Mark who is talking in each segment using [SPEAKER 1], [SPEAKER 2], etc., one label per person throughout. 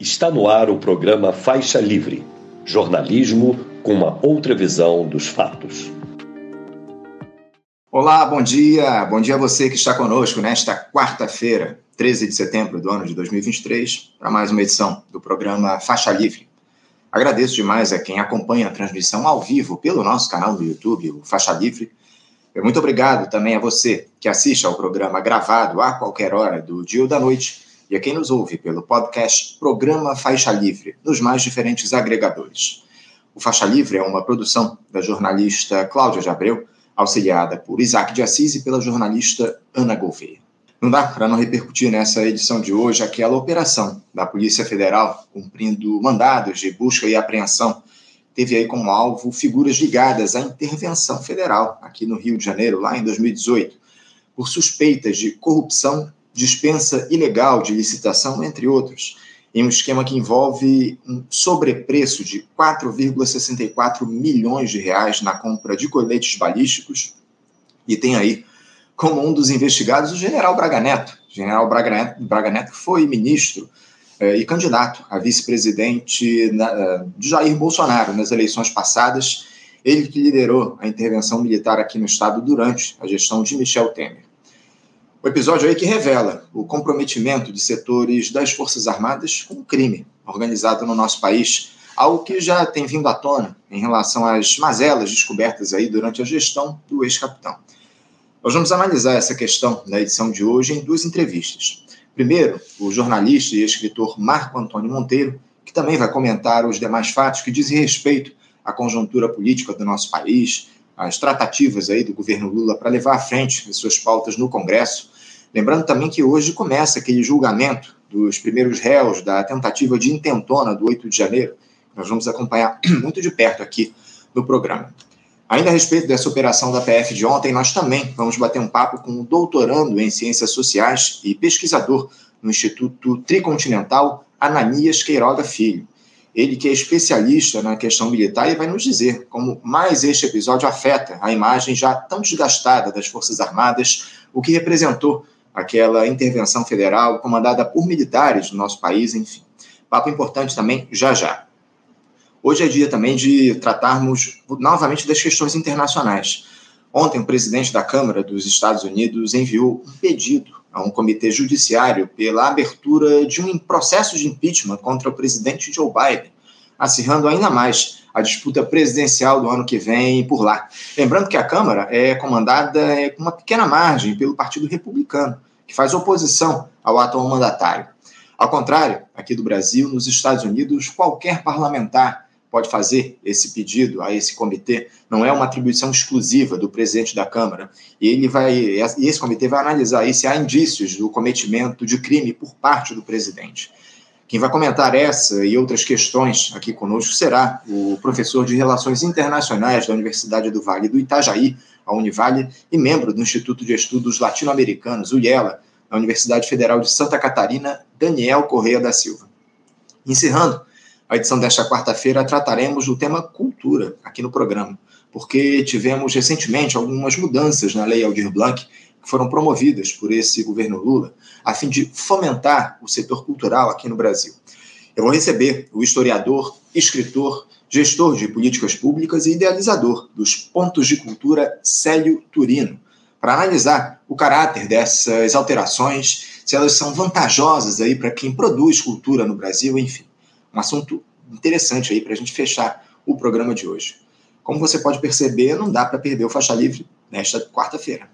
[SPEAKER 1] Está no ar o programa Faixa Livre jornalismo com uma outra visão dos fatos.
[SPEAKER 2] Olá, bom dia. Bom dia a você que está conosco nesta quarta-feira, 13 de setembro do ano de 2023, para mais uma edição do programa Faixa Livre. Agradeço demais a quem acompanha a transmissão ao vivo pelo nosso canal no YouTube, o Faixa Livre. Muito obrigado também a você que assiste ao programa gravado a qualquer hora do dia ou da noite e a quem nos ouve pelo podcast Programa Faixa Livre, nos mais diferentes agregadores. O Faixa Livre é uma produção da jornalista Cláudia de Abreu, auxiliada por Isaac de Assis e pela jornalista Ana Gouveia. Não dá para não repercutir nessa edição de hoje aquela operação da Polícia Federal cumprindo mandados de busca e apreensão. Teve aí como alvo figuras ligadas à intervenção federal aqui no Rio de Janeiro, lá em 2018, por suspeitas de corrupção dispensa ilegal de licitação, entre outros, em um esquema que envolve um sobrepreço de 4,64 milhões de reais na compra de coletes balísticos e tem aí como um dos investigados o general Braga Neto. O general Braga Neto, Braga Neto foi ministro eh, e candidato a vice-presidente eh, de Jair Bolsonaro nas eleições passadas, ele que liderou a intervenção militar aqui no estado durante a gestão de Michel Temer. O episódio aí que revela o comprometimento de setores das Forças Armadas com o crime organizado no nosso país, algo que já tem vindo à tona em relação às mazelas descobertas aí durante a gestão do ex-capitão. Nós vamos analisar essa questão na edição de hoje em duas entrevistas. Primeiro, o jornalista e escritor Marco Antônio Monteiro, que também vai comentar os demais fatos que dizem respeito à conjuntura política do nosso país, as tratativas aí do governo Lula para levar à frente as suas pautas no Congresso. Lembrando também que hoje começa aquele julgamento dos primeiros réus da tentativa de intentona do 8 de janeiro. Nós vamos acompanhar muito de perto aqui no programa. Ainda a respeito dessa operação da PF de ontem, nós também vamos bater um papo com o doutorando em Ciências Sociais e pesquisador no Instituto Tricontinental, Ananias Queiroga Filho. Ele que é especialista na questão militar e vai nos dizer como mais este episódio afeta a imagem já tão desgastada das Forças Armadas, o que representou aquela intervenção federal comandada por militares no nosso país, enfim. Papo importante também já já. Hoje é dia também de tratarmos novamente das questões internacionais. Ontem, o presidente da Câmara dos Estados Unidos enviou um pedido a um comitê judiciário pela abertura de um processo de impeachment contra o presidente Joe Biden, acirrando ainda mais a disputa presidencial do ano que vem por lá. Lembrando que a Câmara é comandada é, com uma pequena margem pelo Partido Republicano, que faz oposição ao atual mandatário. Ao contrário, aqui do Brasil, nos Estados Unidos, qualquer parlamentar pode fazer esse pedido a esse comitê, não é uma atribuição exclusiva do presidente da Câmara. E ele vai, e esse comitê vai analisar se há indícios do cometimento de crime por parte do presidente. Quem vai comentar essa e outras questões aqui conosco será o professor de Relações Internacionais da Universidade do Vale do Itajaí, a Univale, e membro do Instituto de Estudos Latino-Americanos, o IELA, da Universidade Federal de Santa Catarina, Daniel Correia da Silva. Encerrando a edição desta quarta-feira trataremos do tema cultura aqui no programa, porque tivemos recentemente algumas mudanças na Lei Aldir Blanc que foram promovidas por esse governo Lula, a fim de fomentar o setor cultural aqui no Brasil. Eu vou receber o historiador, escritor, gestor de políticas públicas e idealizador dos Pontos de Cultura, Célio Turino, para analisar o caráter dessas alterações, se elas são vantajosas aí para quem produz cultura no Brasil, enfim um assunto interessante aí para a gente fechar o programa de hoje. Como você pode perceber, não dá para perder o faixa livre nesta quarta-feira.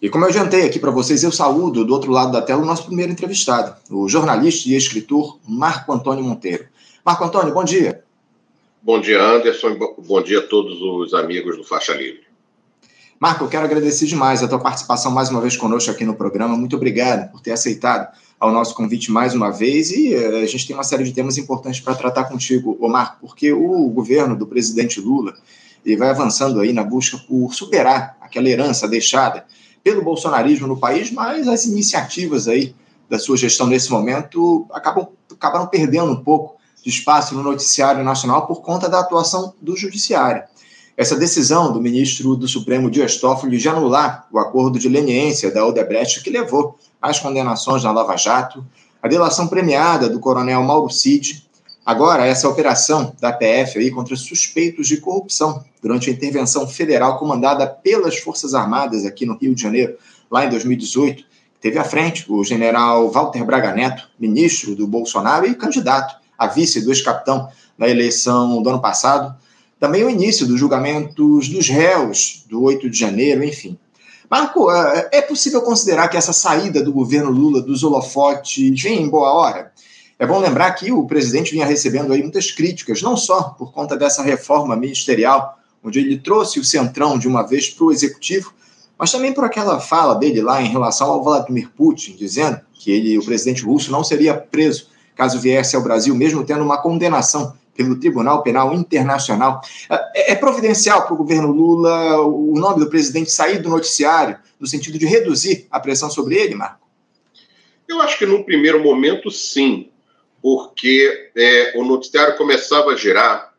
[SPEAKER 2] E como eu adiantei aqui para vocês, eu saúdo do outro lado da tela o nosso primeiro entrevistado, o jornalista e escritor Marco Antônio Monteiro. Marco Antônio, bom dia.
[SPEAKER 3] Bom dia, Anderson. Bom dia a todos os amigos do Faixa Livre.
[SPEAKER 2] Marco, eu quero agradecer demais a tua participação mais uma vez conosco aqui no programa. Muito obrigado por ter aceitado ao nosso convite mais uma vez. E eh, a gente tem uma série de temas importantes para tratar contigo, ô Marco, porque o governo do presidente Lula ele vai avançando aí na busca por superar aquela herança deixada pelo bolsonarismo no país, mas as iniciativas aí da sua gestão nesse momento acabam, acabaram perdendo um pouco de espaço no noticiário nacional por conta da atuação do judiciário. essa decisão do ministro do Supremo Dias Toffoli de anular o acordo de leniência da Odebrecht que levou às condenações na Lava Jato, a delação premiada do coronel Mauro Cid, agora essa operação da PF aí contra suspeitos de corrupção durante a intervenção federal comandada pelas Forças Armadas aqui no Rio de Janeiro, lá em 2018, teve à frente o general Walter Braga Neto, ministro do Bolsonaro e candidato a vice do ex-capitão na eleição do ano passado, também o início dos julgamentos dos réus do 8 de janeiro, enfim. Marco, é, é possível considerar que essa saída do governo Lula dos holofotes vem em boa hora? É bom lembrar que o presidente vinha recebendo aí muitas críticas, não só por conta dessa reforma ministerial, onde ele trouxe o centrão de uma vez para o executivo, mas também por aquela fala dele lá em relação ao Vladimir Putin, dizendo que ele, o presidente russo, não seria preso caso viesse ao Brasil, mesmo tendo uma condenação pelo Tribunal Penal Internacional. É, é providencial para o governo Lula o nome do presidente sair do noticiário, no sentido de reduzir a pressão sobre ele, Marco?
[SPEAKER 3] Eu acho que num primeiro momento, sim, porque é, o noticiário começava a girar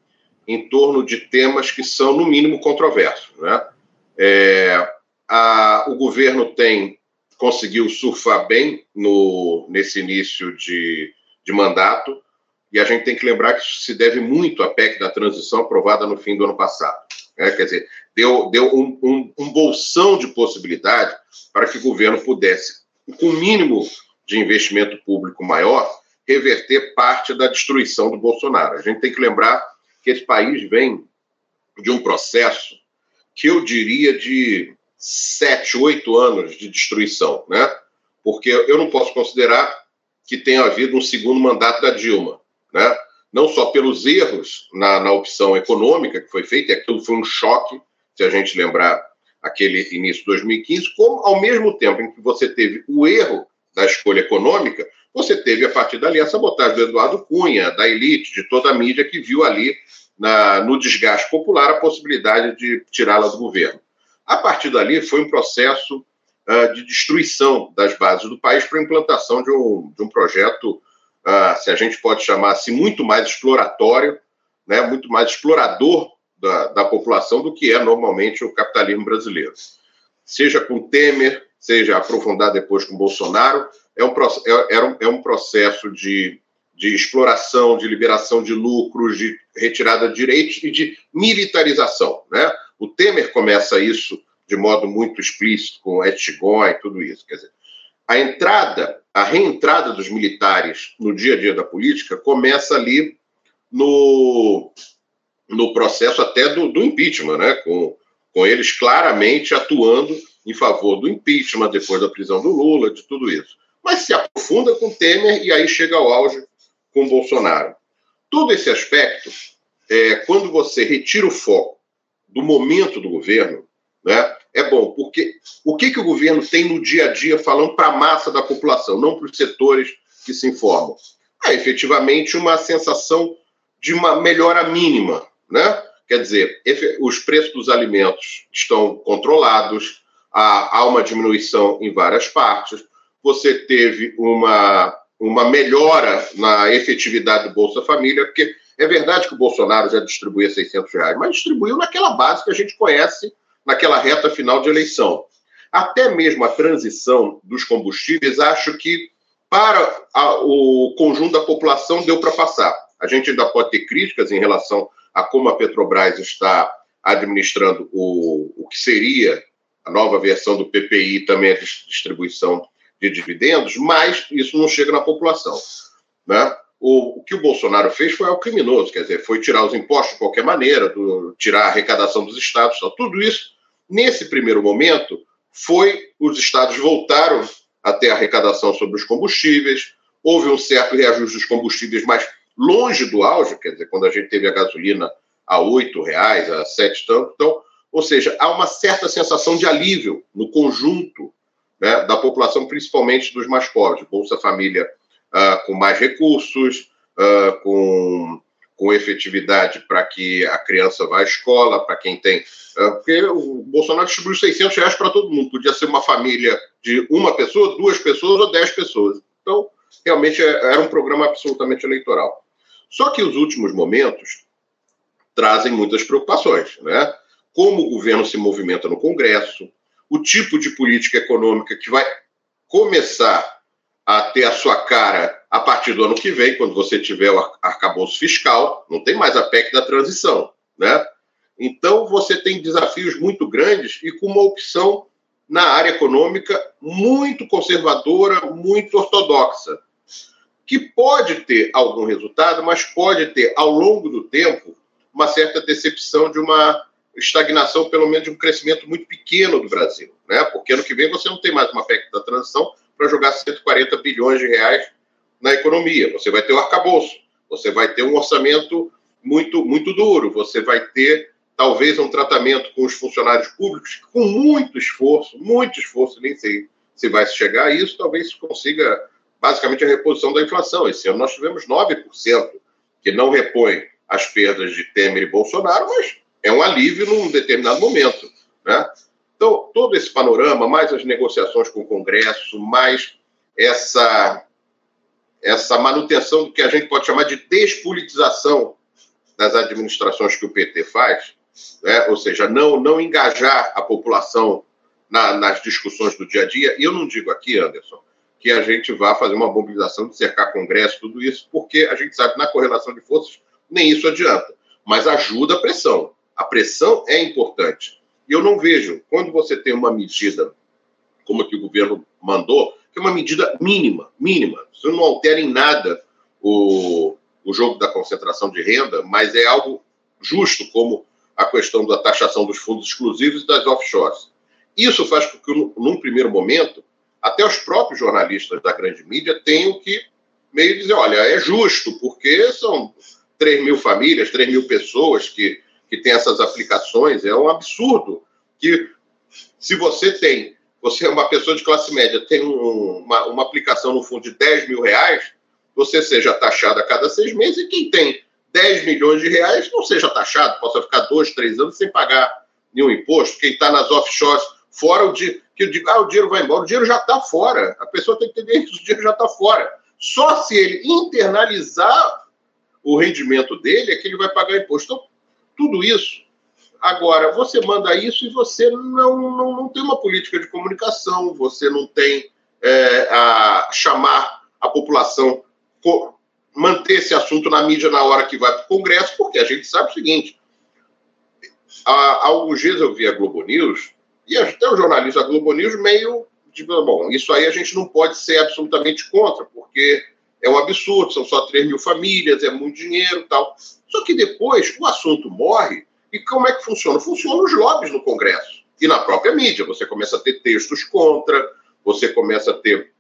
[SPEAKER 3] em torno de temas que são, no mínimo, controversos. Né? É, a, o governo tem conseguiu surfar bem no, nesse início de, de mandato, e a gente tem que lembrar que isso se deve muito à PEC da transição aprovada no fim do ano passado. Né? Quer dizer, deu, deu um, um, um bolsão de possibilidade para que o governo pudesse, com o mínimo de investimento público maior, reverter parte da destruição do Bolsonaro. A gente tem que lembrar que esse país vem de um processo que eu diria de sete, oito anos de destruição, né? Porque eu não posso considerar que tenha havido um segundo mandato da Dilma né? não só pelos erros na, na opção econômica que foi feita, e aquilo foi um choque, se a gente lembrar aquele início de 2015, como ao mesmo tempo em que você teve o erro da escolha econômica, você teve a partir dali a sabotagem do Eduardo Cunha, da elite, de toda a mídia que viu ali na, no desgaste popular a possibilidade de tirá-la do governo. A partir dali foi um processo uh, de destruição das bases do país para a implantação de um, de um projeto uh, se a gente pode chamar assim, muito mais exploratório, né, muito mais explorador da, da população do que é normalmente o capitalismo brasileiro. Seja com Temer, seja aprofundar depois com Bolsonaro, é um, é, é, um, processo de, de exploração, de liberação de lucros, de retirada de direitos e de militarização. Né? O Temer começa isso de modo muito explícito, com Etchigon e tudo isso. Quer dizer, a entrada, a reentrada dos militares no dia a dia da política começa ali no, no processo até do, do impeachment, né? com, com eles claramente atuando em favor do impeachment, depois da prisão do Lula, de tudo isso. Mas se aprofunda com Temer e aí chega ao auge com Bolsonaro. Todo esse aspecto, é, quando você retira o foco do momento do governo, né, é bom, porque o que, que o governo tem no dia a dia falando para a massa da população, não para os setores que se informam? É efetivamente uma sensação de uma melhora mínima, né? Quer dizer, os preços dos alimentos estão controlados, há, uma diminuição em várias partes, você teve uma, uma melhora na efetividade do Bolsa Família, porque é verdade que o Bolsonaro já distribuía 600 reais, mas distribuiu naquela base que a gente conhece naquela reta final de eleição. Até mesmo a transição dos combustíveis, acho que para a, o conjunto da população deu para passar. A gente ainda pode ter críticas em relação a como a Petrobras está administrando o, o que seria a nova versão do PPI, também a distribuição de dividendos, mas isso não chega na população. Né? O, o, que o Bolsonaro fez foi ao criminoso, quer dizer, foi tirar os impostos de qualquer maneira, do, tirar a arrecadação dos estados, tudo isso Nesse primeiro momento, foi os estados voltaram a ter arrecadação sobre os combustíveis, houve um certo reajuste dos combustíveis, mas longe do auge, quer dizer, quando a gente teve a gasolina a R$ reais, a sete tanto, então, ou seja, há uma certa sensação de alívio no conjunto né, da população, principalmente dos mais pobres, Bolsa Família uh, com mais recursos, uh, com com efetividade para que a criança vá à escola, para quem tem. É, porque o Bolsonaro distribuiu 600 reais para todo mundo. Podia ser uma família de uma pessoa, duas pessoas ou dez pessoas. Então, realmente é, era um programa absolutamente eleitoral. Só que os últimos momentos trazem muitas preocupações. Né? como o governo se movimenta no Congresso, o tipo de política econômica que vai começar a ter a sua cara a partir do ano que vem, quando você tiver o arcabouço fiscal, não tem mais a PEC da transição, né? Então você tem desafios muito grandes e com uma opção na área econômica muito conservadora, muito ortodoxa, que pode ter algum resultado, mas pode ter ao longo do tempo uma certa decepção de uma estagnação, pelo menos de um crescimento muito pequeno do Brasil, né? Porque ano que vem você não tem mais uma PEC da transição para jogar 140 bilhões de reais na economia. Você vai ter o arcabouço, você vai ter um orçamento muito muito duro, você vai ter talvez um tratamento com os funcionários públicos com muito esforço, muito esforço, nem sei se vai chegar a isso, talvez consiga basicamente a reposição da inflação. Esse ano nós tivemos 9%, que não repõe as perdas de Temer e Bolsonaro, mas é um alívio num determinado momento. Né? Então, todo esse panorama, mais as negociações com o Congresso, mais essa, essa manutenção do que a gente pode chamar de despolitização das administrações que o PT faz, né? ou seja, não, não engajar a população na, nas discussões do dia a dia. E eu não digo aqui, Anderson, que a gente vá fazer uma mobilização de cercar Congresso, tudo isso, porque a gente sabe que na correlação de forças nem isso adianta. Mas ajuda a pressão. A pressão é importante. E eu não vejo, quando você tem uma medida como a que o governo mandou, que é uma medida mínima, mínima, isso não altera em nada o, o jogo da concentração de renda, mas é algo justo, como a questão da taxação dos fundos exclusivos e das offshores. Isso faz com que, num primeiro momento, até os próprios jornalistas da grande mídia tenham que meio dizer, olha, é justo, porque são 3 mil famílias, 3 mil pessoas que, que têm essas aplicações, é um absurdo que se você tem, você é uma pessoa de classe média, tem um, uma, uma aplicação no fundo de 10 mil reais, você seja taxado a cada seis meses e quem tem 10 milhões de reais não seja taxado, possa ficar dois, três anos sem pagar nenhum imposto. Quem está nas offshores, fora o dinheiro, que digo, ah, o dinheiro vai embora, o dinheiro já está fora. A pessoa tem que entender que o dinheiro já está fora. Só se ele internalizar o rendimento dele é que ele vai pagar imposto. Então, tudo isso. Agora, você manda isso e você não, não, não tem uma política de comunicação, você não tem é, a chamar a população, manter esse assunto na mídia na hora que vai para o Congresso, porque a gente sabe o seguinte: há alguns dias eu vi a Globo News e até o jornalista da Globo News meio de, bom, isso aí a gente não pode ser absolutamente contra, porque é um absurdo, são só 3 mil famílias, é muito dinheiro tal. Só que depois o assunto morre e como é que funciona? Funciona os lobbies no Congresso e na própria mídia. Você começa a ter textos contra, você começa a ter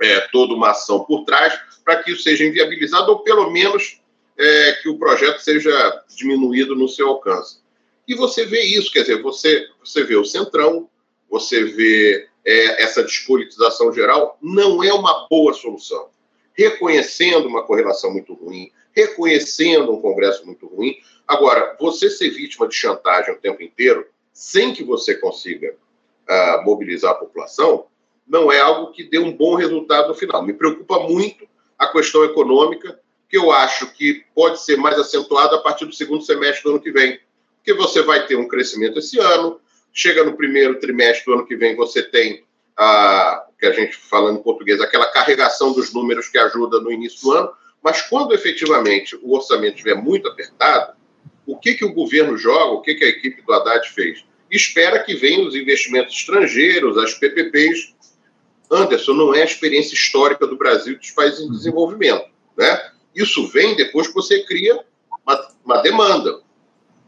[SPEAKER 3] é, toda uma ação por trás para que isso seja inviabilizado ou pelo menos é, que o projeto seja diminuído no seu alcance. E você vê isso, quer dizer, você, você vê o centrão, você vê é, essa despolitização geral, não é uma boa solução. Reconhecendo uma correlação muito ruim, reconhecendo um Congresso muito ruim. Agora, você ser vítima de chantagem o tempo inteiro, sem que você consiga uh, mobilizar a população, não é algo que dê um bom resultado no final. Me preocupa muito a questão econômica, que eu acho que pode ser mais acentuada a partir do segundo semestre do ano que vem porque você vai ter um crescimento esse ano, chega no primeiro trimestre do ano que vem, você tem a que a gente falando em português, aquela carregação dos números que ajuda no início do ano, mas quando efetivamente o orçamento estiver muito apertado, o que, que o governo joga, o que, que a equipe do Haddad fez? Espera que venham os investimentos estrangeiros, as PPPs. Anderson, não é a experiência histórica do Brasil dos países em desenvolvimento. Né? Isso vem depois que você cria uma, uma demanda.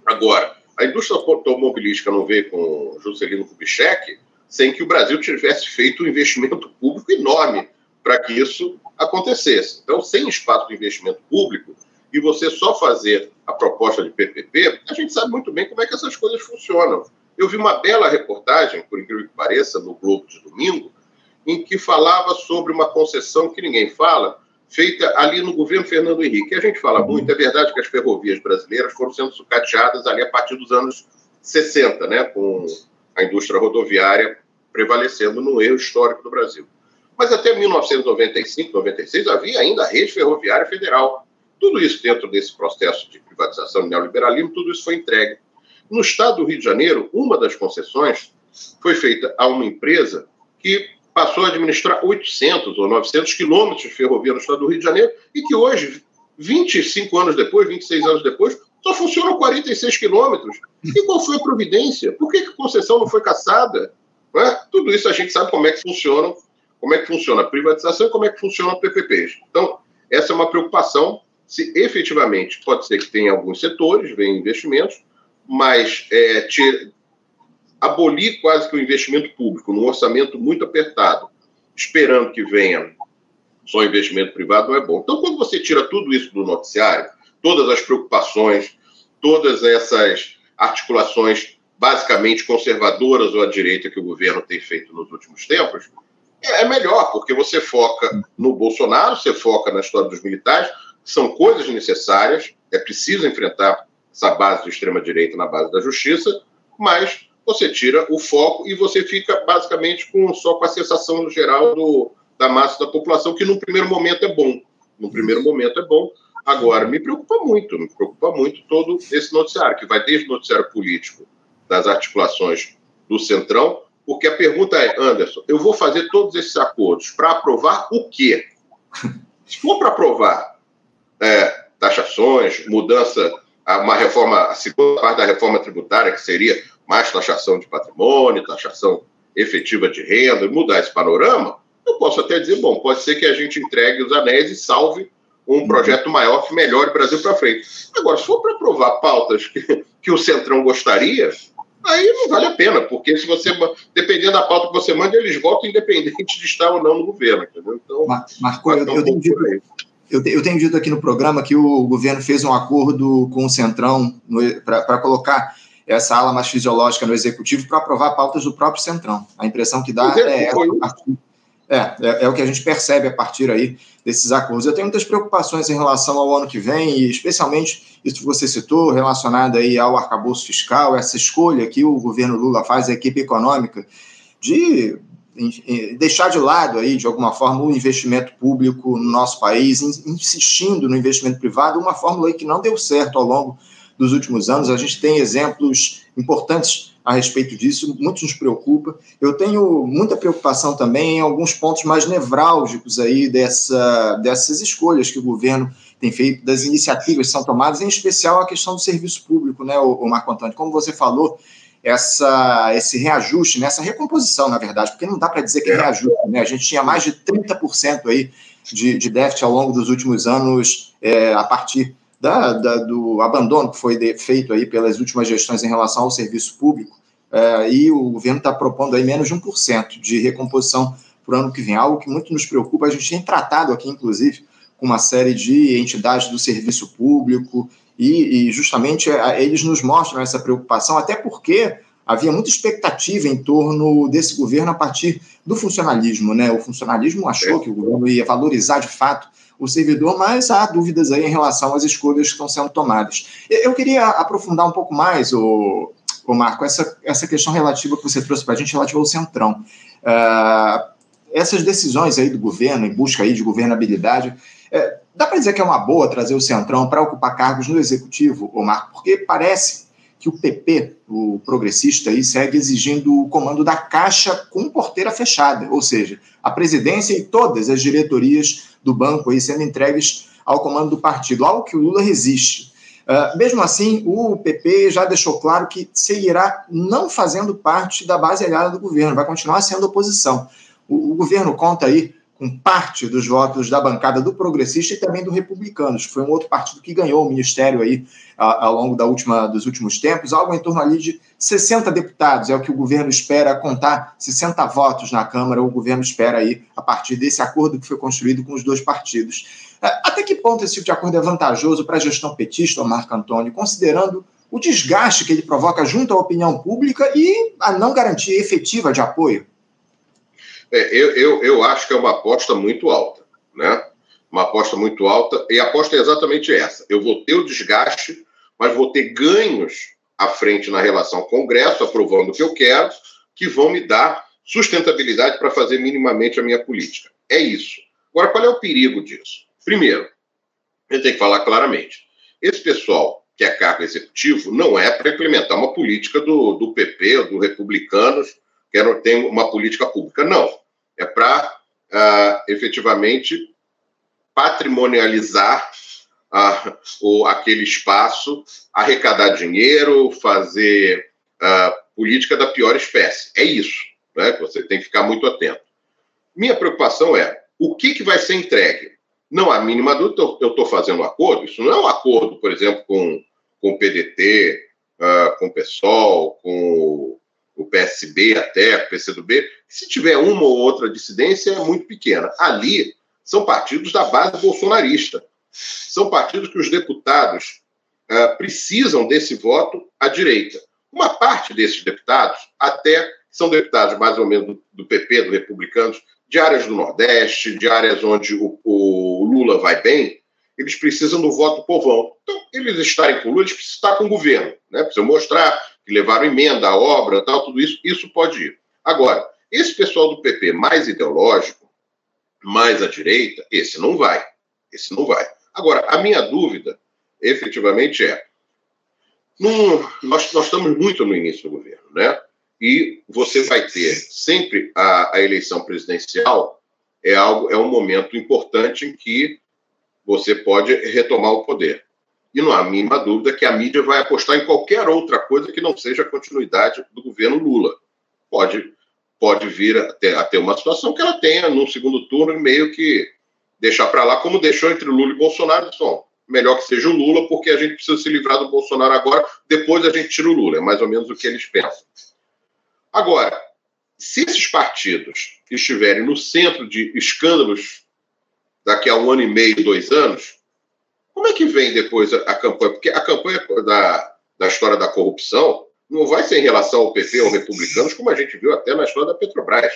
[SPEAKER 3] Agora, a indústria automobilística não veio com Juscelino Kubitschek sem que o Brasil tivesse feito um investimento público enorme para que isso acontecesse. Então, sem espaço de investimento público e você só fazer a proposta de PPP, a gente sabe muito bem como é que essas coisas funcionam. Eu vi uma bela reportagem, por incrível que pareça, no Globo de domingo, em que falava sobre uma concessão que ninguém fala, feita ali no governo Fernando Henrique. A gente fala muito, é verdade que as ferrovias brasileiras foram sendo sucateadas ali a partir dos anos 60, né, com a indústria rodoviária prevalecendo no erro histórico do Brasil. Mas até 1995, 96 havia ainda a rede ferroviária federal. Tudo isso dentro desse processo de privatização e neoliberalismo, tudo isso foi entregue. No estado do Rio de Janeiro, uma das concessões foi feita a uma empresa que passou a administrar 800 ou 900 quilômetros de ferrovia no estado do Rio de Janeiro e que hoje, 25 anos depois, 26 anos depois, só funcionam 46 quilômetros. E qual foi a providência? Por que, a concessão não foi caçada? Não é? Tudo isso a gente sabe como é que funciona, como é que funciona a privatização e como é que funciona a PPPs. Então, essa é uma preocupação se efetivamente pode ser que tenha alguns setores, venham investimentos, mas é, abolir quase que o investimento público num orçamento muito apertado, esperando que venha só investimento privado, não é bom. Então, quando você tira tudo isso do noticiário, todas as preocupações, todas essas articulações basicamente conservadoras ou à direita que o governo tem feito nos últimos tempos, é melhor, porque você foca no Bolsonaro, você foca na história dos militares, são coisas necessárias, é preciso enfrentar essa base do extrema-direita na base da justiça, mas você tira o foco e você fica basicamente com, só com a sensação geral do, da massa da população, que no primeiro momento é bom. No primeiro momento é bom. Agora, me preocupa muito, me preocupa muito todo esse noticiário, que vai desde o noticiário político das articulações do Centrão, porque a pergunta é, Anderson, eu vou fazer todos esses acordos para aprovar o quê? Se for para aprovar é, taxações, mudança, uma reforma, a segunda parte da reforma tributária, que seria mais taxação de patrimônio, taxação efetiva de renda, mudar esse panorama, eu posso até dizer, bom, pode ser que a gente entregue os anéis e salve um projeto maior que melhore o Brasil para frente. Agora, se for para aprovar pautas que, que o Centrão gostaria, aí não vale a pena, porque se você, dependendo da pauta que você manda, eles votam independente de estar ou não no governo, entendeu? Então,
[SPEAKER 2] Marco, eu, eu, tenho dito, eu, eu, tenho dito aqui no programa que o governo fez um acordo com o Centrão para colocar essa ala mais fisiológica no executivo para aprovar pautas do próprio Centrão. A impressão que dá é, é, é, é, é, o que a gente percebe a partir aí desses acordos. Eu tenho muitas preocupações em relação ao ano que vem, e especialmente isso que você citou, relacionado aí ao arcabouço fiscal, essa escolha que o governo Lula faz, a equipe econômica, de deixar de lado aí, de alguma forma, o investimento público no nosso país, insistindo no investimento privado, uma fórmula que não deu certo ao longo dos últimos anos. A gente tem exemplos importantes a respeito disso, muito nos preocupa. Eu tenho muita preocupação também em alguns pontos mais nevrálgicos aí dessa, dessas escolhas que o governo tem feito, das iniciativas que são tomadas, em especial a questão do serviço público, né, o, Marco Antônio? Como você falou, essa, esse reajuste, né, essa recomposição, na verdade, porque não dá para dizer que é reajuste, né? A gente tinha mais de 30% aí de, de déficit ao longo dos últimos anos, é, a partir da, da, do abandono que foi feito aí pelas últimas gestões em relação ao serviço público, é, e o governo está propondo aí menos de 1% de recomposição para o ano que vem, algo que muito nos preocupa. A gente tem tratado aqui, inclusive, com uma série de entidades do serviço público, e, e justamente é, eles nos mostram essa preocupação, até porque havia muita expectativa em torno desse governo a partir do funcionalismo, né? O funcionalismo achou que o governo ia valorizar de fato o servidor, mas há dúvidas aí em relação às escolhas que estão sendo tomadas. Eu queria aprofundar um pouco mais, o, o Marco, essa, essa questão relativa que você trouxe para a gente, relativa ao Centrão. Uh, essas decisões aí do governo, em busca aí de governabilidade, é, dá para dizer que é uma boa trazer o Centrão para ocupar cargos no Executivo, o Marco? Porque parece que o PP, o progressista, aí, segue exigindo o comando da Caixa com porteira fechada, ou seja, a presidência e todas as diretorias do banco aí sendo entregues ao comando do partido, algo que o Lula resiste. Uh, mesmo assim, o PP já deixou claro que seguirá não fazendo parte da base aliada do governo, vai continuar sendo oposição. O, o governo conta aí com parte dos votos da bancada do Progressista e também do Republicanos, que foi um outro partido que ganhou o ministério aí ao longo da última, dos últimos tempos, algo em torno ali de 60 deputados, é o que o governo espera contar, 60 votos na Câmara, o governo espera aí, a partir desse acordo que foi construído com os dois partidos. É, até que ponto esse tipo de acordo é vantajoso para a gestão petista, Marco Antônio, considerando o desgaste que ele provoca junto à opinião pública e a não garantia efetiva de apoio?
[SPEAKER 3] É, eu, eu, eu acho que é uma aposta muito alta, né? Uma aposta muito alta, e a aposta é exatamente essa. Eu vou ter o desgaste, mas vou ter ganhos à frente na relação Congresso, aprovando o que eu quero, que vão me dar sustentabilidade para fazer minimamente a minha política. É isso. Agora, qual é o perigo disso? Primeiro, gente tem que falar claramente. Esse pessoal que é cargo executivo, não é para implementar uma política do, do PP, do Republicanos, que não tem uma política pública. Não. É para uh, efetivamente patrimonializar uh, o, aquele espaço, arrecadar dinheiro, fazer uh, política da pior espécie. É isso. Né? Você tem que ficar muito atento. Minha preocupação é o que, que vai ser entregue. Não há mínima dúvida, eu estou fazendo um acordo. Isso não é um acordo, por exemplo, com, com o PDT, uh, com o PSOL, com PSB até, PCdoB. Se tiver uma ou outra dissidência, é muito pequena. Ali são partidos da base bolsonarista. São partidos que os deputados uh, precisam desse voto à direita. Uma parte desses deputados até são deputados mais ou menos do, do PP, do Republicanos, de áreas do Nordeste, de áreas onde o, o, Lula vai bem, eles precisam do voto povão. Então, eles estarem com o Lula, eles precisam estar com o governo, né? precisam mostrar que levaram emenda, a obra, tal, tudo isso, isso pode ir. Agora, esse pessoal do PP mais ideológico, mais à direita, esse não vai. Esse não vai. Agora, a minha dúvida, efetivamente, é: num, nós, nós estamos muito no início do governo, né? e você vai ter sempre a, a, eleição presidencial é algo é um momento importante em que você pode retomar o poder e não há a mínima dúvida que a mídia vai apostar em qualquer outra coisa que não seja a continuidade do governo Lula. Pode pode vir a ter, a ter uma situação que ela tenha no segundo turno meio que deixar para lá como deixou entre Lula e Bolsonaro só. Melhor que seja o Lula porque a gente precisa se livrar do Bolsonaro agora depois a gente tira o Lula. É mais ou menos o que eles pensam. Agora, se esses partidos estiverem no centro de escândalos daqui a um ano e meio, dois anos, como é que vem depois a, campanha? Porque a campanha da, da história da corrupção não vai ser em relação ao PP ou republicanos, como a gente viu até na história da Petrobras.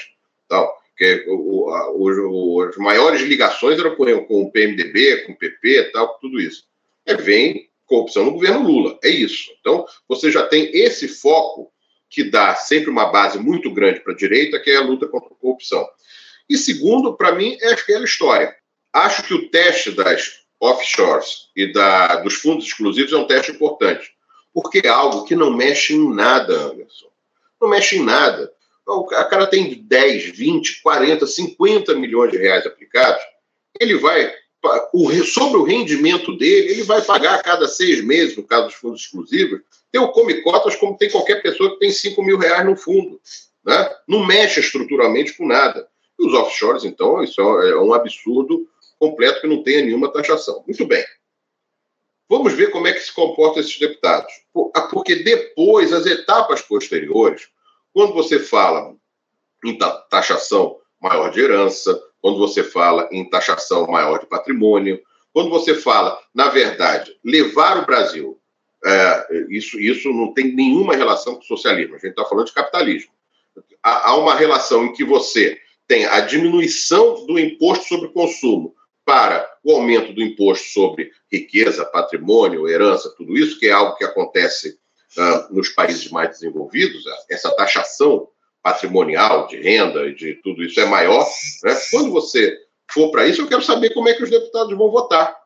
[SPEAKER 3] Tal, que o, a, o, as maiores ligações eram com, com o PMDB, com o PP, tal, tudo isso. É, vem corrupção no governo Lula, é isso. Então, você já tem esse foco que dá sempre uma base muito grande para a direita, que é a luta contra a corrupção. E segundo, para mim, é aquela história. Acho que o teste das offshores e da, dos fundos exclusivos é um teste importante, porque é algo que não mexe em nada, Anderson. Não mexe em nada. O cara tem 10, 20, 40, 50 milhões de reais aplicados, ele vai sobre o rendimento dele, ele vai pagar a cada seis meses, no caso dos fundos exclusivos, tem o come cotas como tem qualquer pessoa que tem 5 mil reais no fundo. Né? Não mexe estruturalmente com nada. E os offshores, então, isso é um absurdo completo que não tenha nenhuma taxação. Muito bem. Vamos ver como é que se comportam esses deputados. Ah, porque depois, as etapas posteriores, quando você fala em taxação maior de herança, quando você fala em taxação maior de patrimônio, quando você fala, na verdade, levar o Brasil, é, isso, isso não tem nenhuma relação com o socialismo, a gente está falando de capitalismo. Há, há uma relação em que você tem a diminuição do imposto sobre consumo para o aumento do imposto sobre riqueza, patrimônio, herança, tudo isso, que é algo que acontece uh, nos países mais desenvolvidos, essa taxação patrimonial, de renda e de tudo isso é maior, né? quando você for para isso, eu quero saber como é que os deputados vão votar.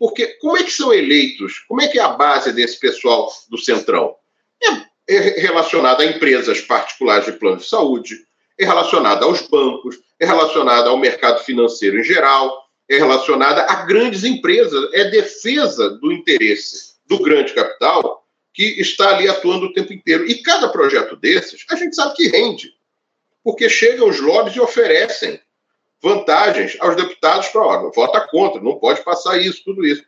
[SPEAKER 3] Porque como é que são eleitos? Como é que é a base desse pessoal do Centrão? É, é relacionada a empresas particulares de plano de saúde, é relacionada aos bancos, é relacionada ao mercado financeiro em geral, relacionada a grandes empresas, é defesa do interesse do grande capital que está ali atuando o tempo inteiro. E cada projeto desses, a gente sabe que rende, porque chegam os lobbies e oferecem vantagens aos deputados para, ó, vota contra, não pode passar isso, tudo isso.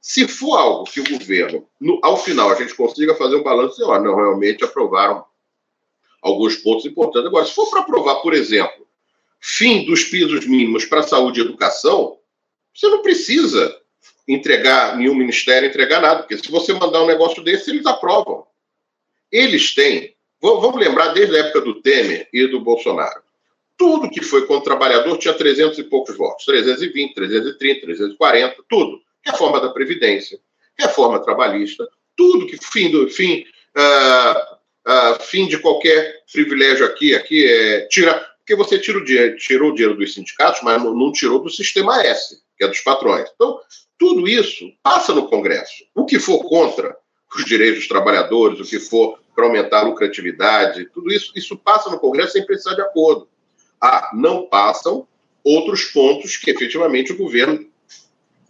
[SPEAKER 3] Se for algo que o governo, no, ao final, a gente consiga fazer um balanço e, ó, não, realmente aprovaram alguns pontos importantes. Agora, se for para aprovar, por exemplo, fim dos pisos mínimos para saúde e educação, você não precisa entregar, nenhum ministério entregar nada, porque se você mandar um negócio desse, eles aprovam. Eles têm, vamos lembrar desde a época do Temer e do Bolsonaro, tudo que foi contra o trabalhador tinha 300 e poucos votos, 320, 330, 340, tudo. Reforma da Previdência, reforma trabalhista, tudo que fim do fim, uh, uh, fim de qualquer privilégio aqui, aqui é tirar, porque você tira o dinheiro, tirou o dinheiro dos sindicatos, mas não, não tirou do sistema S, que é dos patrões. Então, tudo isso passa no Congresso. O que for contra os direitos dos trabalhadores, o que for para aumentar a lucratividade, tudo isso, isso passa no Congresso sem precisar de acordo. Ah, não passam outros pontos que efetivamente o governo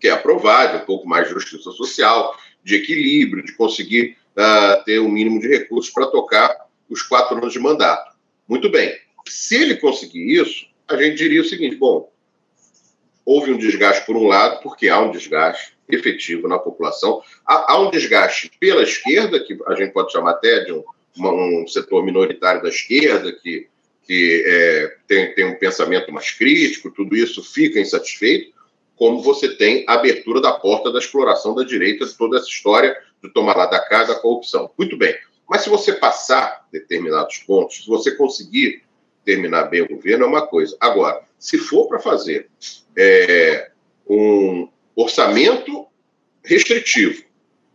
[SPEAKER 3] quer aprovar, de um pouco mais de justiça social, de equilíbrio, de conseguir uh, ter o um mínimo de recursos para tocar os quatro anos de mandato. Muito bem. Se ele conseguir isso, a gente diria o seguinte: bom, houve um desgaste por um lado, porque há um desgaste efetivo na população, há, há um desgaste pela esquerda, que a gente pode chamar até de um, uma, um setor minoritário da esquerda, que, que é, tem, tem um pensamento mais crítico, tudo isso fica insatisfeito, como você tem a abertura da porta da exploração da direita de toda essa história de tomar lá da casa a corrupção. Muito bem. Mas se você passar determinados pontos, se você conseguir terminar bem o governo, é uma coisa. Agora, se for para fazer é, um orçamento restritivo,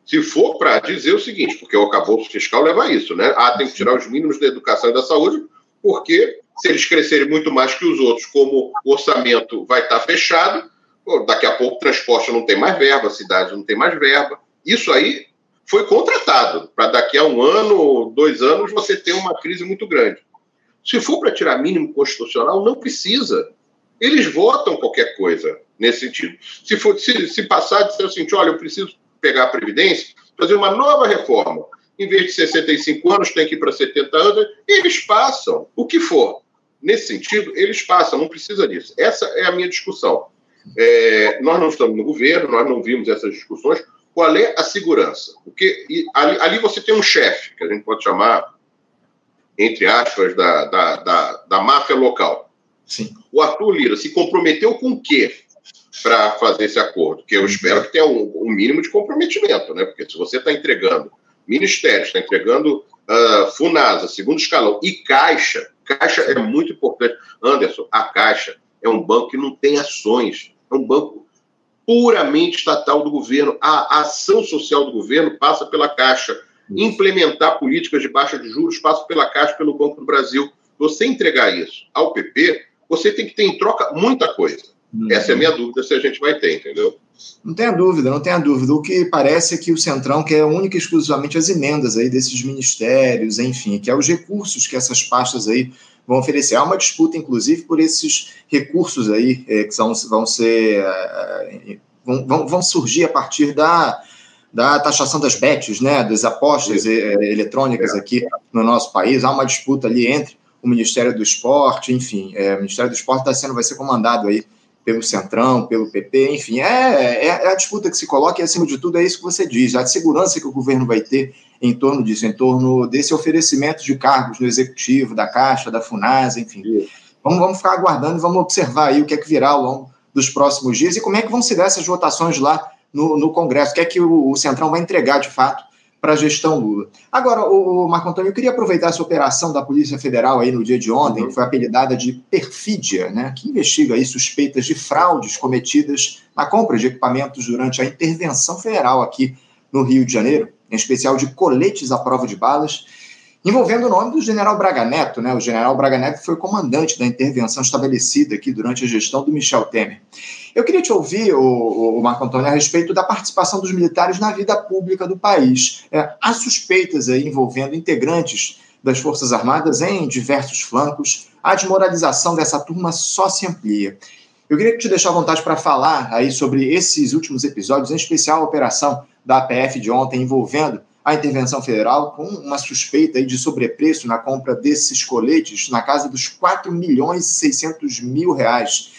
[SPEAKER 3] se for para dizer o seguinte, porque o acabouço fiscal leva a isso, né? Ah, tem que tirar os mínimos da educação e da saúde, porque se eles crescerem muito mais que os outros, como o orçamento vai estar fechado, daqui a pouco o transporte não tem mais verba, a cidade não tem mais verba. Isso aí foi contratado para daqui a um ano, dois anos, você ter uma crise muito grande. Se for para tirar mínimo constitucional, não precisa. Eles votam qualquer coisa nesse sentido. Se, for, se, se passar de ser assim, olha, eu preciso pegar a Previdência, fazer uma nova reforma. Em vez de 65 anos, tem que ir para 70 anos. Eles passam, o que for. Nesse sentido, eles passam, não precisa disso. Essa é a minha discussão. É, nós não estamos no governo, nós não vimos essas discussões. Qual é a segurança? Porque ali, ali você tem um chefe, que a gente pode chamar entre aspas, da, da, da, da máfia local. Sim. O Arthur Lira se comprometeu com o quê para fazer esse acordo? Que eu espero que tenha um, um mínimo de comprometimento, né? Porque se você está entregando ministérios, está entregando uh, Funasa, segundo escalão, e Caixa, Caixa é muito importante. Anderson, a Caixa é um banco que não tem ações, é um banco puramente estatal do governo. A, a ação social do governo passa pela Caixa implementar políticas de baixa de juros, passa pela Caixa, pelo Banco do Brasil. Você entregar isso ao PP, você tem que ter em troca muita coisa. Uhum. Essa é a minha dúvida se a gente vai ter, entendeu?
[SPEAKER 2] Não tenha dúvida, não tenha dúvida. O que parece é que o Centrão quer única e exclusivamente as emendas aí desses ministérios, enfim, que é os recursos que essas pastas aí vão oferecer. Há uma disputa, inclusive, por esses recursos aí é, que são, vão ser. É, vão, vão surgir a partir da da taxação das bets, né, das apostas eh, eletrônicas aqui no nosso país. Há uma disputa ali entre o Ministério do Esporte, enfim, é, o Ministério do Esporte está sendo, vai ser comandado aí pelo Centrão, pelo PP, enfim, é, é, é, a disputa que se coloca e, acima de tudo, é isso que você diz, a segurança que o governo vai ter em torno disso, em torno desse oferecimento de cargos no Executivo, da Caixa, da FUNASA, enfim. Vamos, vamos ficar aguardando e vamos observar aí o que é que virá ao longo dos próximos dias e como é que vão se dar essas votações lá no, no Congresso, que é que o, o Centrão vai entregar de fato para a gestão Lula. Agora, o, o Marco Antônio, eu queria aproveitar essa operação da Polícia Federal aí no dia de ontem, uhum. que foi apelidada de perfídia, né, que investiga aí suspeitas de fraudes cometidas na compra de equipamentos durante a intervenção federal aqui no Rio de Janeiro, em especial de coletes à prova de balas envolvendo o nome do general Braga Neto. Né? O general Braga Neto foi comandante da intervenção estabelecida aqui durante a gestão do Michel Temer. Eu queria te ouvir, o, o Marco Antônio, a respeito da participação dos militares na vida pública do país. É, há suspeitas aí envolvendo integrantes das Forças Armadas em diversos flancos. A desmoralização dessa turma só se amplia. Eu queria te deixar à vontade para falar aí sobre esses últimos episódios, em especial a operação da APF de ontem envolvendo a intervenção federal com uma suspeita de sobrepreço na compra desses coletes na casa dos 4 milhões e 600 mil reais.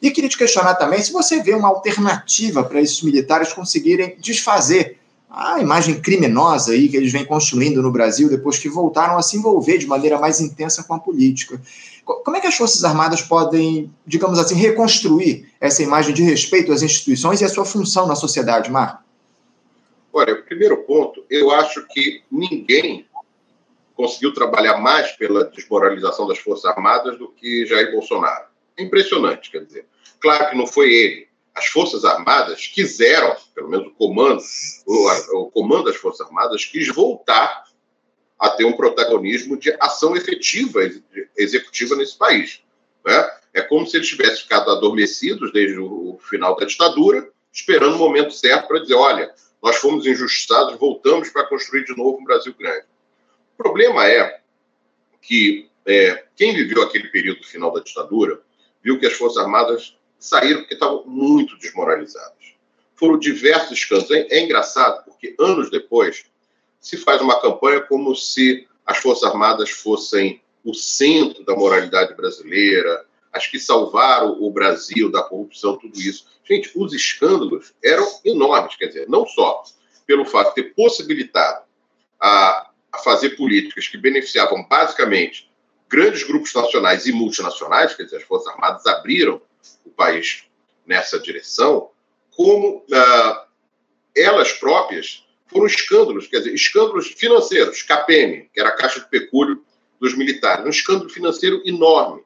[SPEAKER 2] E queria te questionar também se você vê uma alternativa para esses militares conseguirem desfazer a imagem criminosa aí que eles vêm construindo no Brasil depois que voltaram a se envolver de maneira mais intensa com a política. Como é que as Forças Armadas podem, digamos assim, reconstruir essa imagem de respeito às instituições e a sua função na sociedade, Marco?
[SPEAKER 3] Olha, o primeiro ponto, eu acho que ninguém conseguiu trabalhar mais pela desmoralização das Forças Armadas do que Jair Bolsonaro. É impressionante, quer dizer. Claro que não foi ele. As Forças Armadas quiseram, pelo menos o comando, o, comando das Forças Armadas quis voltar a ter um protagonismo de ação efetiva executiva nesse país. Né? É como se eles tivessem ficado adormecidos desde o final da ditadura, esperando o momento certo para dizer: olha, nós fomos injustiçados, voltamos para construir de novo um Brasil grande. O problema é que é, quem viveu aquele período final da ditadura viu que as Forças Armadas saíram porque estavam muito desmoralizadas. Foram diversos escândalos. É, é engraçado porque anos depois se faz uma campanha como se as Forças Armadas fossem o centro da moralidade brasileira, as que salvaram o Brasil da corrupção, tudo isso. Gente, os escândalos eram enormes, quer dizer, não só pelo fato de ter possibilitado a, a fazer políticas que beneficiavam basicamente grandes grupos nacionais e multinacionais, quer dizer, as Forças Armadas abriram o país nessa direção, como ah, elas próprias foram escândalos, quer dizer, escândalos financeiros, KPM, que era a Caixa de Pecúlio dos militares, um escândalo financeiro enorme,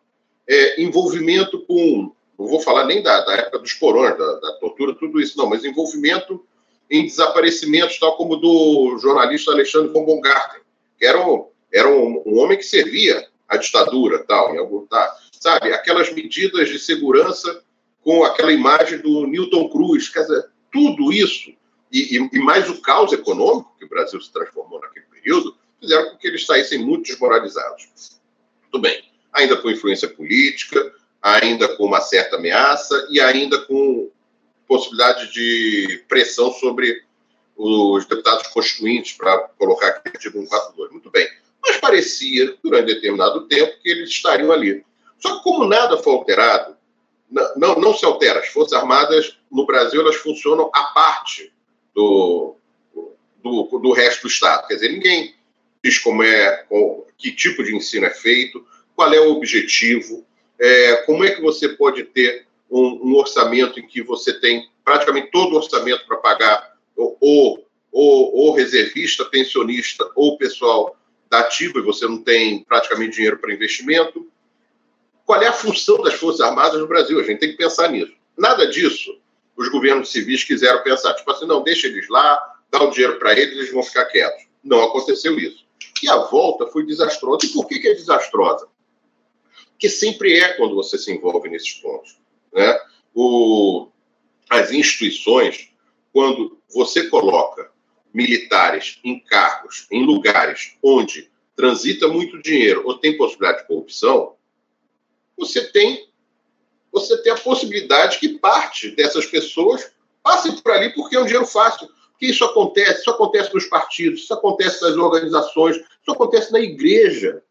[SPEAKER 3] é, envolvimento com, não vou falar nem da, da época dos coronas, da, da, tortura, tudo isso, não, mas envolvimento em desaparecimentos, tal como do jornalista Alexandre von Baumgarten, que era um, era um, um homem que servia a ditadura, tal, em algum, tá, sabe, aquelas medidas de segurança com aquela imagem do Newton Cruz, quer dizer, tudo isso e, e, e, mais o caos econômico que o Brasil se transformou naquele período, fizeram com que eles saíssem muito desmoralizados. Tudo bem, ainda com influência política, ainda com uma certa ameaça e ainda com possibilidade de pressão sobre os deputados constituintes para colocar aquele artigo 142. Muito bem. Mas parecia, durante determinado tempo, que eles estariam ali. Só que, como nada foi alterado, não, não se altera. As Forças Armadas no Brasil elas funcionam à parte do, do, do resto do Estado. Quer dizer, ninguém diz como é, que tipo de ensino é feito, qual é o objetivo, é, como é que você pode ter um, um, orçamento em que você tem praticamente todo o orçamento para pagar ou, reservista, pensionista ou pessoal da ativa e você não tem praticamente dinheiro para investimento. Qual é a função das Forças Armadas no Brasil? A gente tem que pensar nisso. Nada disso os governos civis quiseram pensar, tipo assim, não, deixa eles lá, dá o dinheiro para eles, eles vão ficar quietos. Não aconteceu isso. E a volta foi desastrosa. E por que, que é desastrosa? Porque sempre é quando você se envolve nesses pontos. Né? O, as instituições, quando você coloca militares em cargos, em lugares onde transita muito dinheiro ou tem possibilidade de corrupção, você tem você tem a possibilidade que parte dessas pessoas passe por ali porque é um dinheiro fácil. Porque isso acontece, isso acontece nos partidos, isso acontece nas organizações, isso acontece na igreja.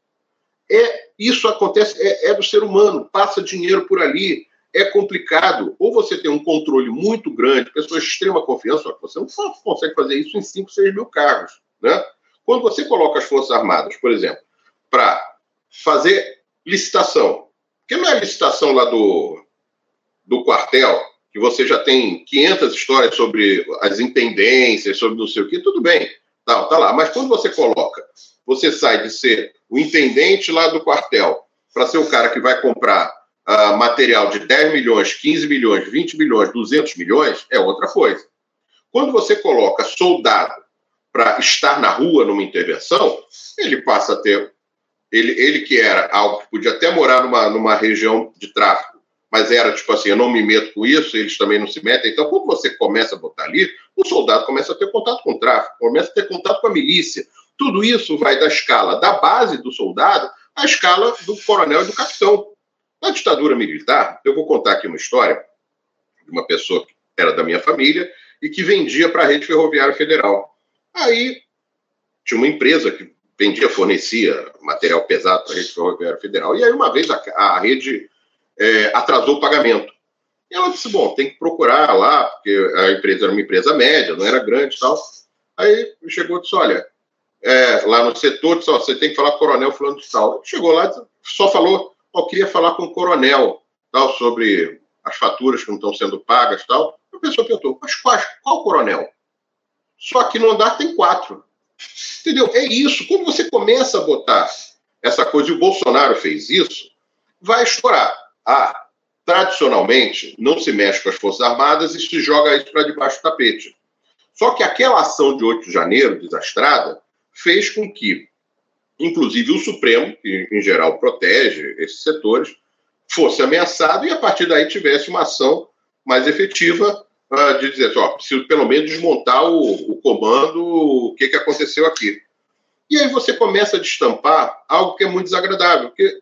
[SPEAKER 3] É, isso acontece, é, é do ser humano, passa dinheiro por ali, é complicado. Ou você tem um controle muito grande, pessoas de extrema confiança, você não consegue fazer isso em 5, 6 mil cargos. Né? Quando você coloca as Forças Armadas, por exemplo, para fazer licitação, porque não é licitação lá do, do quartel, que você já tem 500 histórias sobre as intendências, sobre não sei o que, tudo bem, tá, tá lá. Mas quando você coloca, você sai de ser o intendente lá do quartel para ser o cara que vai comprar uh, material de 10 milhões, 15 milhões, 20 milhões, 200 milhões, é outra coisa. Quando você coloca soldado para estar na rua numa intervenção, ele passa a ter ele, ele que era algo que podia até morar numa, numa região de tráfico, mas era tipo assim, eu não me meto com isso, eles também não se metem. Então, quando você começa a botar ali, o soldado começa a ter contato com o tráfico, começa a ter contato com a milícia. Tudo isso vai da escala da base do soldado à escala do coronel e do capitão. Na ditadura militar, eu vou contar aqui uma história de uma pessoa que era da minha família e que vendia para a rede ferroviária federal. Aí tinha uma empresa que vendia, fornecia material pesado para a rede ferroviária federal. E aí, uma vez, a, a rede é, atrasou o pagamento. E ela disse: bom, tem que procurar lá, porque a empresa era uma empresa média, não era grande e tal. Aí chegou e disse: olha, é, lá no setor, disse, você tem que falar com o coronel fulano de tal. Chegou lá, só falou: queria falar com o coronel tal, sobre as faturas que não estão sendo pagas tal. A pessoa perguntou: mas qual, qual coronel? Só que no andar tem quatro. Entendeu? É isso. Quando você começa a botar essa coisa, e o Bolsonaro fez isso, vai estourar. Ah, tradicionalmente, não se mexe com as Forças Armadas e se joga isso para debaixo do tapete. Só que aquela ação de 8 de janeiro, desastrada, fez com que, inclusive, o Supremo, que em geral protege esses setores, fosse ameaçado e a partir daí tivesse uma ação mais efetiva uh, de dizer, ó, preciso pelo menos desmontar o, o comando, o que, que aconteceu aqui. E aí você começa a destampar algo que é muito desagradável, porque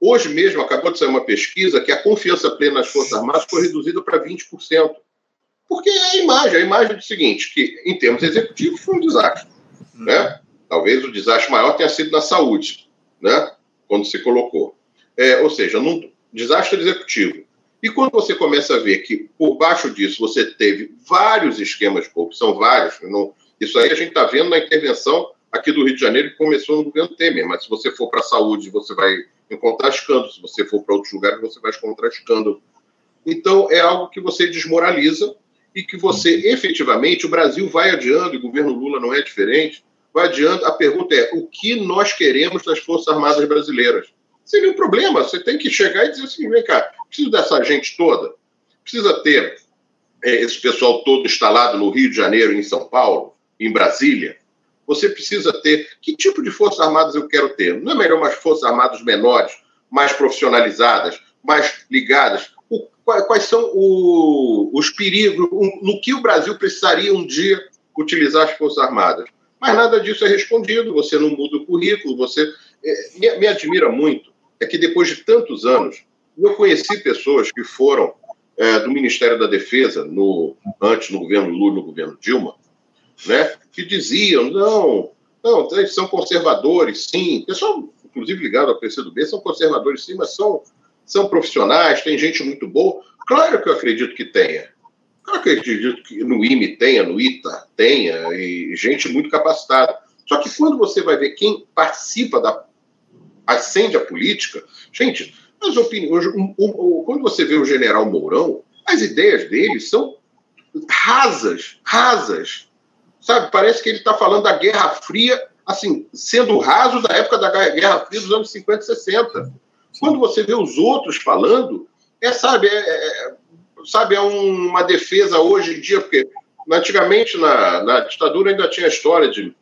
[SPEAKER 3] hoje mesmo acabou de sair uma pesquisa que a confiança plena nas Forças Armadas foi reduzida para 20%. Porque é a imagem, a imagem é o seguinte, que em termos executivos foi um desastre. Né? Talvez o desastre maior tenha sido na saúde, né? quando se colocou. É, ou seja, num desastre executivo. E quando você começa a ver que por baixo disso você teve vários esquemas de corrupção, vários, não, isso aí a gente está vendo na intervenção aqui do Rio de Janeiro que começou no governo Temer, mas se você for para a saúde, você vai encontrar escândalo, se você for para outros lugares, você vai encontrar escândalo. Então, é algo que você desmoraliza e que você, efetivamente, o Brasil vai adiando, e o governo Lula não é diferente, vai adiando. A pergunta é: o que nós queremos das Forças Armadas brasileiras? Seria um problema. Você tem que chegar e dizer assim: vem cá, preciso dessa gente toda, precisa ter é, esse pessoal todo instalado no Rio de Janeiro, em São Paulo, em Brasília. Você precisa ter. Que tipo de Forças Armadas eu quero ter? Não é melhor umas Forças Armadas menores, mais profissionalizadas, mais ligadas? O, quais são o, os perigos, no que o Brasil precisaria um dia utilizar as Forças Armadas? Mas nada disso é respondido, você não muda o currículo, você. É, me, me, admira muito é que depois de tantos anos, eu conheci pessoas que foram é, do Ministério da Defesa, no, antes no governo Lula, no governo Dilma, né, que diziam: não, não, são conservadores, sim. Pessoal, inclusive ligado ao PCdoB, são conservadores, sim, mas são, são profissionais, tem gente muito boa. Claro que eu acredito que tenha. Claro que acredito que no IME tenha, no ITA tenha, e gente muito capacitada. Só que quando você vai ver quem participa da. acende a política, gente, as opiniões. Um, um, quando você vê o general Mourão, as ideias dele são rasas, rasas. Sabe? Parece que ele está falando da Guerra Fria, assim, sendo raso da época da Guerra Fria dos anos 50 e 60. Quando você vê os outros falando, é, sabe, é, é sabe, é uma defesa hoje em dia, porque antigamente na, na ditadura ainda tinha a história de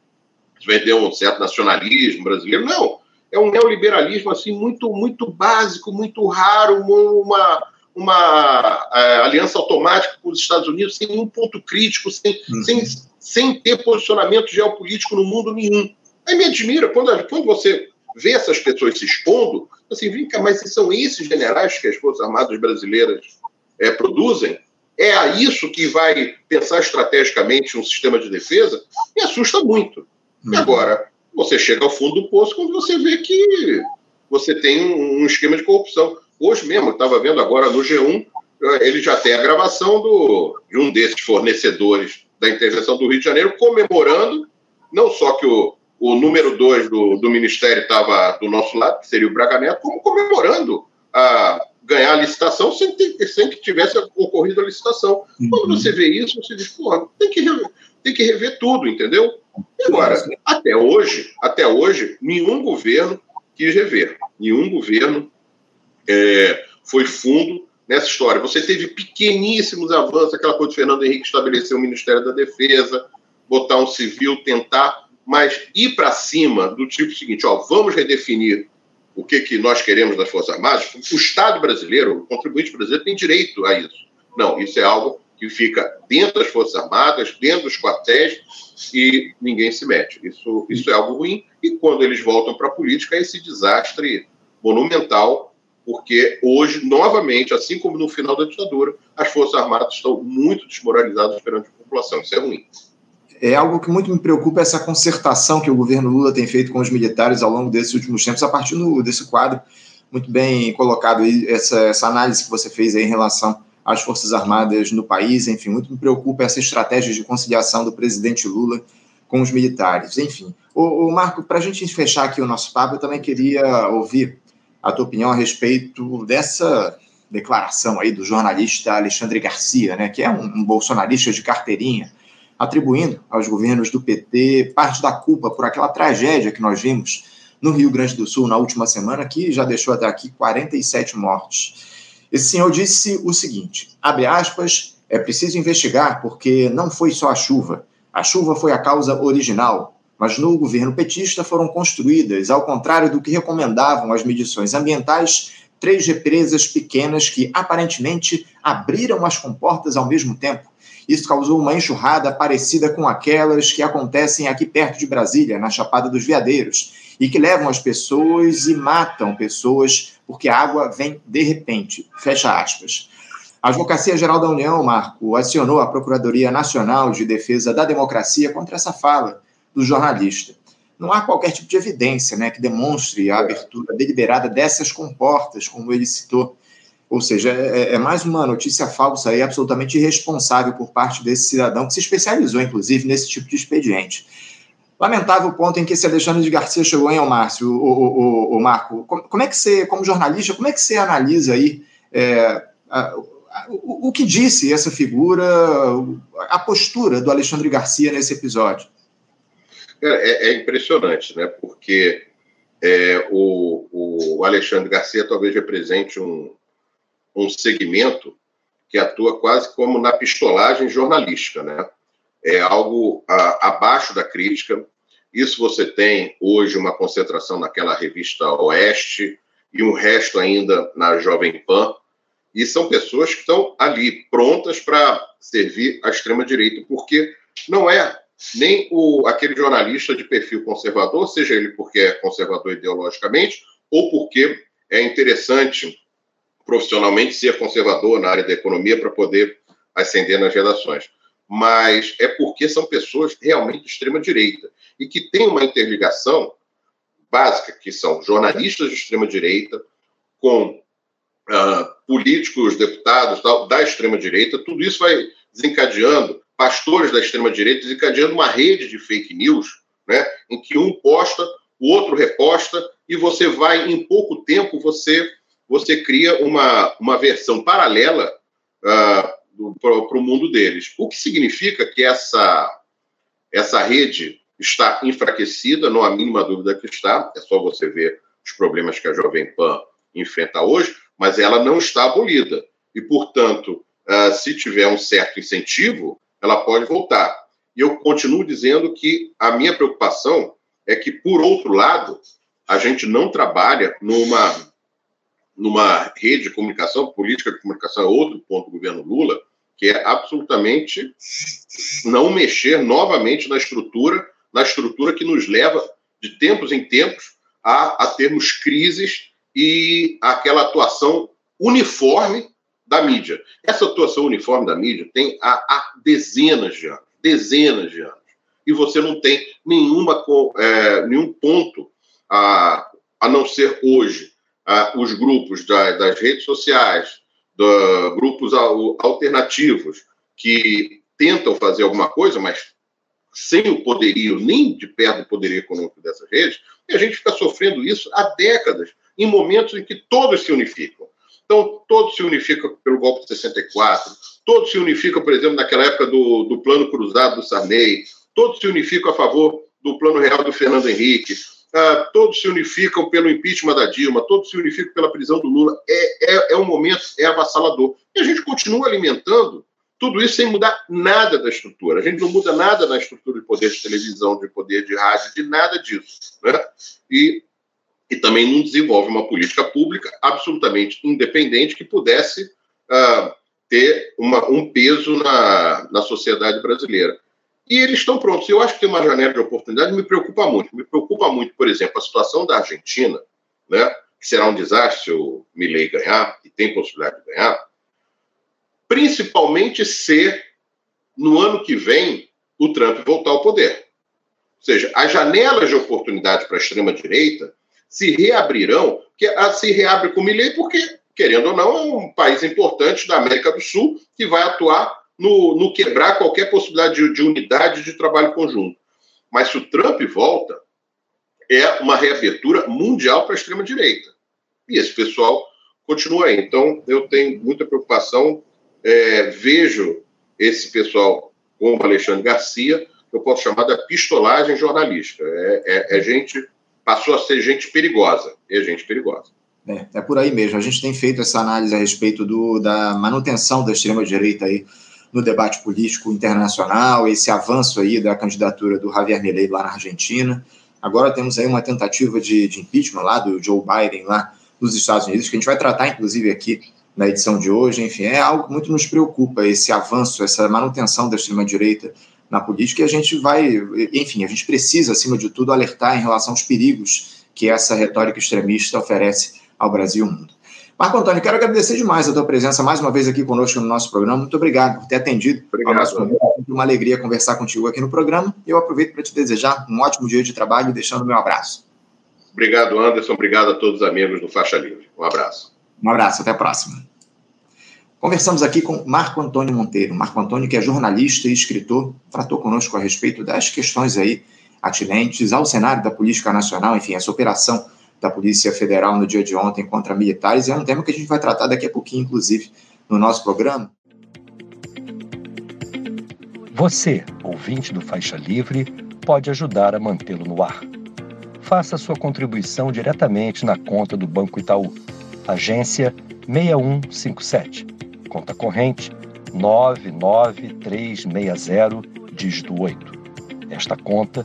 [SPEAKER 3] vender um certo nacionalismo brasileiro. Não, é um neoliberalismo assim muito muito básico, muito raro, uma uma é, aliança automática com os Estados Unidos sem um ponto crítico, sem, uhum. sem, sem ter posicionamento geopolítico no mundo nenhum. Aí me admira quando, quando você vê essas pessoas se expondo, assim, vem cá, mas são esses generais que as Forças Armadas brasileiras é, produzem, é a isso que vai pensar estrategicamente um sistema de defesa, me assusta muito. Uhum. E agora, você chega ao fundo do poço quando você vê que você tem um, esquema de corrupção. Hoje mesmo, eu estava vendo agora no G1, eh, ele já tem a gravação do, de um desses fornecedores da intervenção do Rio de Janeiro comemorando não só que o, o número dois do, do Ministério estava do nosso lado, que seria o Braga Neto, como comemorando a, ganhar a licitação sem, ter, sem que tivesse ocorrido a licitação. Uhum. Quando você vê isso, você diz, pô, tem que rever, tem que rever tudo, entendeu? E agora, até hoje, até hoje, nenhum governo quis rever. Nenhum governo é, foi fundo nessa história. Você teve pequeníssimos avanços, aquela coisa de Fernando Henrique estabelecer o Ministério da Defesa, botar um civil, tentar, mas ir para cima do tipo seguinte, ó, vamos redefinir o que, que nós queremos das Forças Armadas, o Estado brasileiro, o contribuinte brasileiro, tem direito a isso. Não, isso é algo que fica dentro das Forças Armadas, dentro dos quartéis, e ninguém se mete. Isso, isso é algo ruim. E quando eles voltam para a política, é esse desastre monumental, porque hoje, novamente, assim como no final da ditadura, as Forças Armadas estão muito desmoralizadas perante a população. Isso é ruim
[SPEAKER 2] é algo que muito me preocupa essa concertação que o governo Lula tem feito com os militares ao longo desses últimos tempos, a partir do, desse quadro muito bem colocado aí, essa, essa análise que você fez em relação às Forças Armadas no país, enfim, muito me preocupa essa estratégia de conciliação do presidente Lula com os militares, enfim. O, o Marco, para a gente fechar aqui o nosso papo, eu também queria ouvir a tua opinião a respeito dessa declaração aí do jornalista Alexandre Garcia, né, que é um, um bolsonarista de carteirinha, atribuindo aos governos do PT parte da culpa por aquela tragédia que nós vimos no Rio Grande do Sul na última semana, que já deixou até aqui 47 mortes. Esse senhor disse o seguinte: abre aspas, é preciso investigar porque não foi só a chuva. A chuva foi a causa original, mas no governo petista foram construídas, ao contrário do que recomendavam as medições ambientais, três represas pequenas que aparentemente abriram as comportas ao mesmo tempo. Isso causou uma enxurrada parecida com aquelas que acontecem aqui perto de Brasília, na Chapada dos Veadeiros, e que levam as pessoas e matam pessoas porque a água vem de repente. Fecha aspas. A Advocacia Geral da União, Marco, acionou a Procuradoria Nacional de Defesa da Democracia contra essa fala do jornalista. Não há qualquer tipo de evidência né, que demonstre a abertura deliberada dessas comportas, como ele citou. Ou seja, é, é mais uma notícia falsa e absolutamente irresponsável por parte desse cidadão que se especializou, inclusive, nesse tipo de expediente. Lamentável o ponto em que esse Alexandre de Garcia chegou, hein, Márcio, o, o, o, o Marco? Como, como, é que você, como jornalista, como é que você analisa aí é, a, o, o que disse essa figura, a postura do Alexandre Garcia nesse episódio?
[SPEAKER 3] É, é impressionante, né? Porque é, o, o Alexandre Garcia talvez represente um, um segmento que atua quase como na pistolagem jornalística, né? É algo a, abaixo da crítica. Isso você tem hoje uma concentração naquela revista Oeste e um resto ainda na Jovem Pan. E são pessoas que estão ali prontas para servir à extrema direita, porque não é nem o, aquele jornalista de perfil conservador, seja ele porque é conservador ideologicamente ou porque é interessante profissionalmente ser conservador na área da economia para poder ascender nas redações. Mas é porque são pessoas realmente de extrema direita e que têm uma interligação básica, que são jornalistas de extrema direita com uh, políticos, deputados tal, da extrema direita. Tudo isso vai desencadeando pastores da extrema-direita desencadeando uma rede de fake news, né, em que um posta, o outro reposta, e você vai, em pouco tempo, você, você cria uma, uma versão paralela uh, para o mundo deles. O que significa que essa, essa rede está enfraquecida, não há mínima dúvida que está, é só você ver os problemas que a Jovem Pan enfrenta hoje, mas ela não está abolida. E, portanto, uh, se tiver um certo incentivo, ela pode voltar. E eu continuo dizendo que a minha preocupação é que, por outro lado, a gente não trabalha numa, numa rede de comunicação, política de comunicação é outro ponto do governo Lula, que é absolutamente não mexer novamente na estrutura, na estrutura que nos leva, de tempos em tempos, a, a termos crises e aquela atuação uniforme da mídia. Essa atuação uniforme da mídia tem há, há dezenas de anos, dezenas de anos. E você não tem nenhuma, é, nenhum ponto a, a não ser hoje os grupos da, das redes sociais, da, grupos alternativos que tentam fazer alguma coisa, mas sem o poderio, nem de perto do poderio econômico dessas redes, e a gente fica sofrendo isso há décadas, em momentos em que todos se unificam. Então, todos se unificam pelo golpe de 64, todos se unificam, por exemplo, naquela época do, do plano cruzado do Sarney, todos se unificam a favor do plano real do Fernando Henrique, uh, todos se unificam pelo impeachment da Dilma, todos se unificam pela prisão do Lula. É, é, é um momento, é avassalador. E a gente continua alimentando tudo isso sem mudar nada da estrutura. A gente não muda nada na estrutura de poder de televisão, de poder de rádio, de nada disso. Né? E e também não desenvolve uma política pública absolutamente independente que pudesse uh, ter uma, um peso na, na sociedade brasileira. E eles estão prontos. Eu acho que tem uma janela de oportunidade me preocupa muito. Me preocupa muito, por exemplo, a situação da Argentina, né, que será um desastre se o Milley ganhar, e tem possibilidade de ganhar, principalmente se no ano que vem o Trump voltar ao poder. Ou seja, as janelas de oportunidade para a extrema-direita se reabrirão, que se reabre com o Milley porque, querendo ou não, é um país importante da América do Sul que vai atuar no, no quebrar qualquer possibilidade de, de unidade de trabalho conjunto. Mas se o Trump volta, é uma reabertura mundial para a extrema-direita. E esse pessoal continua aí. Então, eu tenho muita preocupação. É, vejo esse pessoal, como Alexandre Garcia, eu posso chamar da pistolagem jornalística. É, é, é gente passou a ser gente perigosa. E gente perigosa.
[SPEAKER 2] É, é por aí mesmo. A gente tem feito essa análise a respeito do, da manutenção da extrema-direita aí no debate político internacional, esse avanço aí da candidatura do Javier Milei lá na Argentina. Agora temos aí uma tentativa de, de impeachment lá do Joe Biden lá dos Estados Unidos, que a gente vai tratar, inclusive, aqui na edição de hoje. Enfim, é algo que muito nos preocupa, esse avanço, essa manutenção da extrema-direita na política, e a gente vai, enfim, a gente precisa, acima de tudo, alertar em relação aos perigos que essa retórica extremista oferece ao Brasil e ao mundo. Marco Antônio, quero agradecer demais a tua presença mais uma vez aqui conosco no nosso programa. Muito obrigado por ter atendido
[SPEAKER 3] obrigado, nosso
[SPEAKER 2] convite. É uma alegria conversar contigo aqui no programa. E eu aproveito para te desejar um ótimo dia de trabalho, deixando o meu abraço.
[SPEAKER 3] Obrigado, Anderson. Obrigado a todos os amigos do Faixa Livre. Um abraço.
[SPEAKER 2] Um abraço, até a próxima. Conversamos aqui com Marco Antônio Monteiro. Marco Antônio, que é jornalista e escritor, tratou conosco a respeito das questões aí atinentes ao cenário da política nacional, enfim, essa operação da Polícia Federal no dia de ontem contra militares. É um tema que a gente vai tratar daqui a pouquinho, inclusive, no nosso programa.
[SPEAKER 1] Você, ouvinte do Faixa Livre, pode ajudar a mantê-lo no ar. Faça sua contribuição diretamente na conta do Banco Itaú, agência 6157, conta corrente 99360, dígito 8. Esta conta